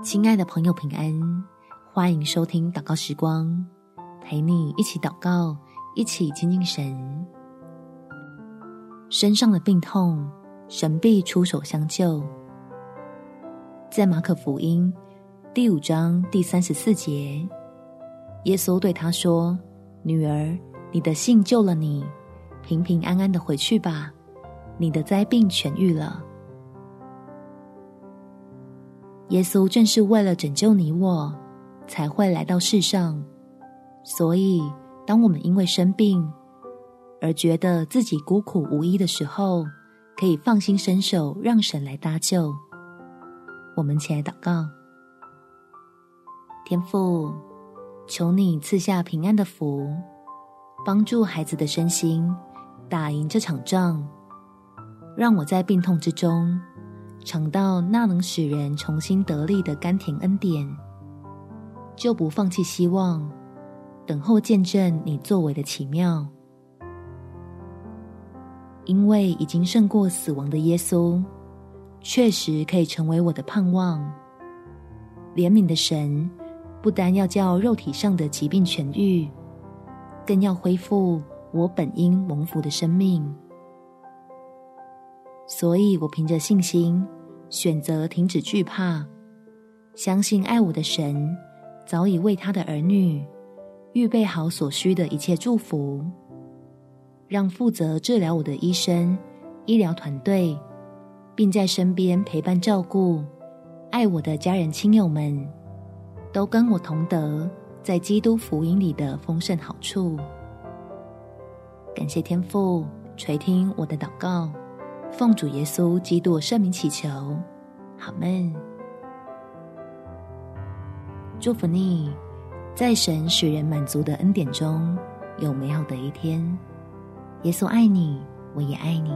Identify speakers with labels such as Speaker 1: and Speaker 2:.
Speaker 1: 亲爱的朋友，平安！欢迎收听祷告时光，陪你一起祷告，一起亲近神。身上的病痛，神必出手相救。在马可福音第五章第三十四节，耶稣对他说：“女儿，你的信救了你，平平安安的回去吧，你的灾病痊愈了。”耶稣正是为了拯救你我，才会来到世上。所以，当我们因为生病而觉得自己孤苦无依的时候，可以放心伸手，让神来搭救。我们起来祷告：天父，求你赐下平安的福，帮助孩子的身心打赢这场仗，让我在病痛之中。尝到那能使人重新得力的甘甜恩典，就不放弃希望，等候见证你作为的奇妙。因为已经胜过死亡的耶稣，确实可以成为我的盼望。怜悯的神，不单要叫肉体上的疾病痊愈，更要恢复我本应蒙福的生命。所以我凭着信心。选择停止惧怕，相信爱我的神早已为他的儿女预备好所需的一切祝福，让负责治疗我的医生、医疗团队，并在身边陪伴照顾、爱我的家人亲友们，都跟我同得在基督福音里的丰盛好处。感谢天父垂听我的祷告。奉主耶稣基督圣名祈求，好梦。祝福你，在神使人满足的恩典中有美好的一天。耶稣爱你，我也爱你。